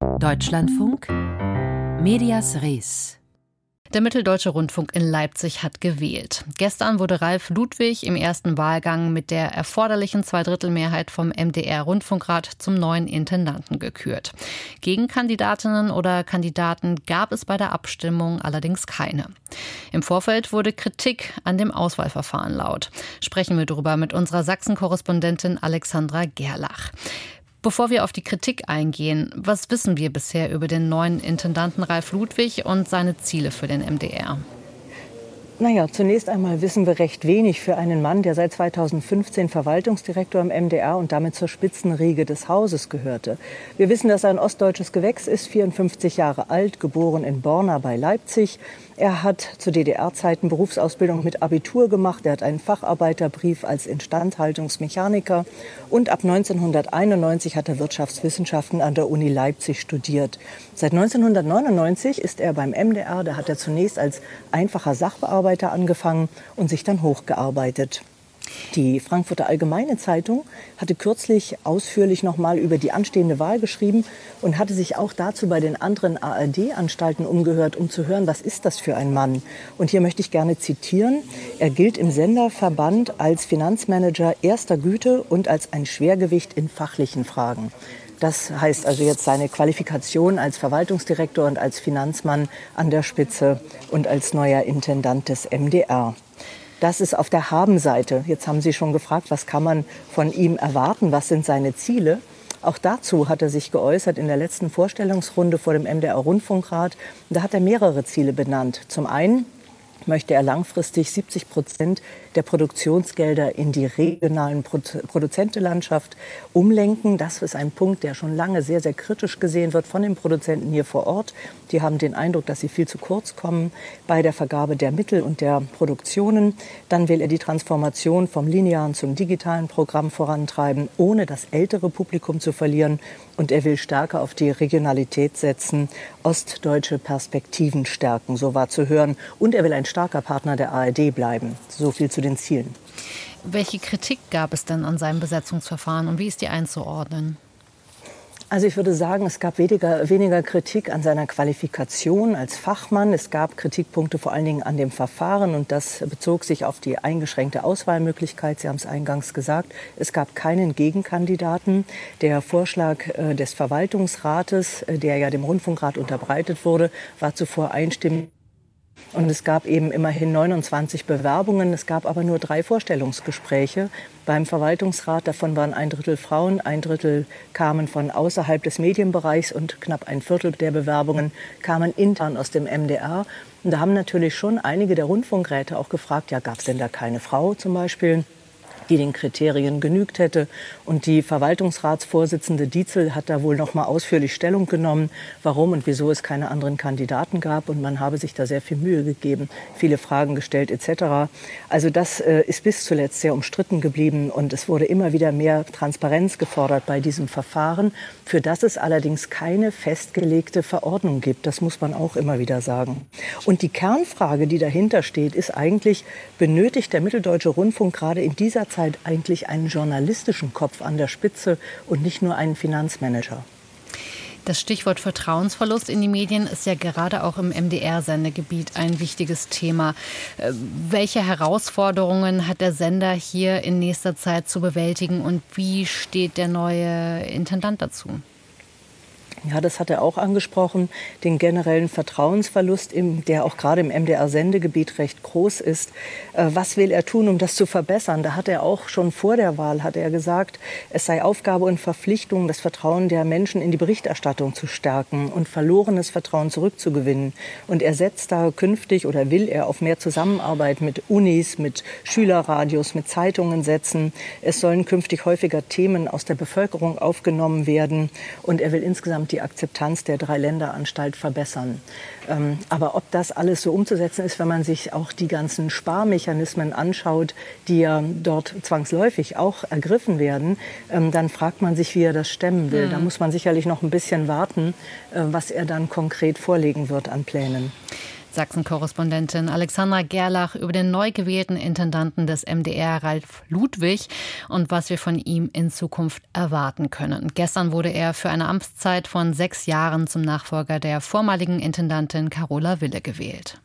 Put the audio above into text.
Deutschlandfunk Medias Res der Mitteldeutsche Rundfunk in Leipzig hat gewählt. Gestern wurde Ralf Ludwig im ersten Wahlgang mit der erforderlichen Zweidrittelmehrheit vom MDR-Rundfunkrat zum neuen Intendanten gekürt. Gegenkandidatinnen oder Kandidaten gab es bei der Abstimmung allerdings keine. Im Vorfeld wurde Kritik an dem Auswahlverfahren laut. Sprechen wir darüber mit unserer Sachsen-Korrespondentin Alexandra Gerlach. Bevor wir auf die Kritik eingehen, was wissen wir bisher über den neuen Intendanten Ralf Ludwig und seine Ziele für den MDR? Naja, zunächst einmal wissen wir recht wenig für einen Mann, der seit 2015 Verwaltungsdirektor im MDR und damit zur Spitzenriege des Hauses gehörte. Wir wissen, dass er ein ostdeutsches Gewächs ist, 54 Jahre alt, geboren in Borna bei Leipzig. Er hat zu DDR-Zeiten Berufsausbildung mit Abitur gemacht. Er hat einen Facharbeiterbrief als Instandhaltungsmechaniker und ab 1991 hat er Wirtschaftswissenschaften an der Uni Leipzig studiert. Seit 1999 ist er beim MDR. Da hat er zunächst als einfacher Sachbearbeiter angefangen und sich dann hochgearbeitet. Die Frankfurter Allgemeine Zeitung hatte kürzlich ausführlich noch mal über die anstehende Wahl geschrieben und hatte sich auch dazu bei den anderen ARD-Anstalten umgehört, um zu hören, was ist das für ein Mann. Und hier möchte ich gerne zitieren. Er gilt im Senderverband als Finanzmanager erster Güte und als ein Schwergewicht in fachlichen Fragen. Das heißt also jetzt seine Qualifikation als Verwaltungsdirektor und als Finanzmann an der Spitze und als neuer Intendant des MDR. Das ist auf der Habenseite. Jetzt haben Sie schon gefragt, was kann man von ihm erwarten? Was sind seine Ziele? Auch dazu hat er sich geäußert in der letzten Vorstellungsrunde vor dem MDR Rundfunkrat. Da hat er mehrere Ziele benannt. Zum einen möchte er langfristig 70 Prozent der Produktionsgelder in die regionalen Produzentenlandschaft umlenken. Das ist ein Punkt, der schon lange sehr, sehr kritisch gesehen wird von den Produzenten hier vor Ort. Die haben den Eindruck, dass sie viel zu kurz kommen bei der Vergabe der Mittel und der Produktionen. Dann will er die Transformation vom linearen zum digitalen Programm vorantreiben, ohne das ältere Publikum zu verlieren. Und er will stärker auf die Regionalität setzen, ostdeutsche Perspektiven stärken, so war zu hören. Und er will ein starker Partner der ARD bleiben. So viel zu den Zielen. Welche Kritik gab es denn an seinem Besetzungsverfahren und wie ist die einzuordnen? Also ich würde sagen, es gab weniger, weniger, Kritik an seiner Qualifikation als Fachmann. Es gab Kritikpunkte vor allen Dingen an dem Verfahren und das bezog sich auf die eingeschränkte Auswahlmöglichkeit. Sie haben es eingangs gesagt. Es gab keinen Gegenkandidaten. Der Vorschlag äh, des Verwaltungsrates, äh, der ja dem Rundfunkrat unterbreitet wurde, war zuvor einstimmig und es gab eben immerhin 29 Bewerbungen. Es gab aber nur drei Vorstellungsgespräche beim Verwaltungsrat. Davon waren ein Drittel Frauen, ein Drittel kamen von außerhalb des Medienbereichs und knapp ein Viertel der Bewerbungen kamen intern aus dem MDR. Und da haben natürlich schon einige der Rundfunkräte auch gefragt, ja, gab es denn da keine Frau zum Beispiel? Die den Kriterien genügt hätte. Und die Verwaltungsratsvorsitzende Dietzel hat da wohl noch mal ausführlich Stellung genommen, warum und wieso es keine anderen Kandidaten gab. Und man habe sich da sehr viel Mühe gegeben, viele Fragen gestellt etc. Also das äh, ist bis zuletzt sehr umstritten geblieben und es wurde immer wieder mehr Transparenz gefordert bei diesem Verfahren, für das es allerdings keine festgelegte Verordnung gibt. Das muss man auch immer wieder sagen. Und die Kernfrage, die dahinter steht, ist eigentlich, benötigt der Mitteldeutsche Rundfunk gerade in dieser Zeit Zeit eigentlich einen journalistischen Kopf an der Spitze und nicht nur einen Finanzmanager. Das Stichwort Vertrauensverlust in die Medien ist ja gerade auch im MDR-Sendegebiet ein wichtiges Thema. Äh, welche Herausforderungen hat der Sender hier in nächster Zeit zu bewältigen und wie steht der neue Intendant dazu? Ja, das hat er auch angesprochen, den generellen Vertrauensverlust, im, der auch gerade im MDR-Sendegebiet recht groß ist. Äh, was will er tun, um das zu verbessern? Da hat er auch schon vor der Wahl hat er gesagt, es sei Aufgabe und Verpflichtung, das Vertrauen der Menschen in die Berichterstattung zu stärken und verlorenes Vertrauen zurückzugewinnen. Und er setzt da künftig oder will er auf mehr Zusammenarbeit mit Unis, mit Schülerradios, mit Zeitungen setzen. Es sollen künftig häufiger Themen aus der Bevölkerung aufgenommen werden und er will insgesamt die Akzeptanz der Dreiländeranstalt verbessern. Ähm, aber ob das alles so umzusetzen ist, wenn man sich auch die ganzen Sparmechanismen anschaut, die ja dort zwangsläufig auch ergriffen werden, ähm, dann fragt man sich, wie er das stemmen will. Mhm. Da muss man sicherlich noch ein bisschen warten, äh, was er dann konkret vorlegen wird an Plänen. Sachsen-Korrespondentin Alexandra Gerlach über den neu gewählten Intendanten des MDR, Ralf Ludwig, und was wir von ihm in Zukunft erwarten können. Gestern wurde er für eine Amtszeit von sechs Jahren zum Nachfolger der vormaligen Intendantin Carola Wille gewählt.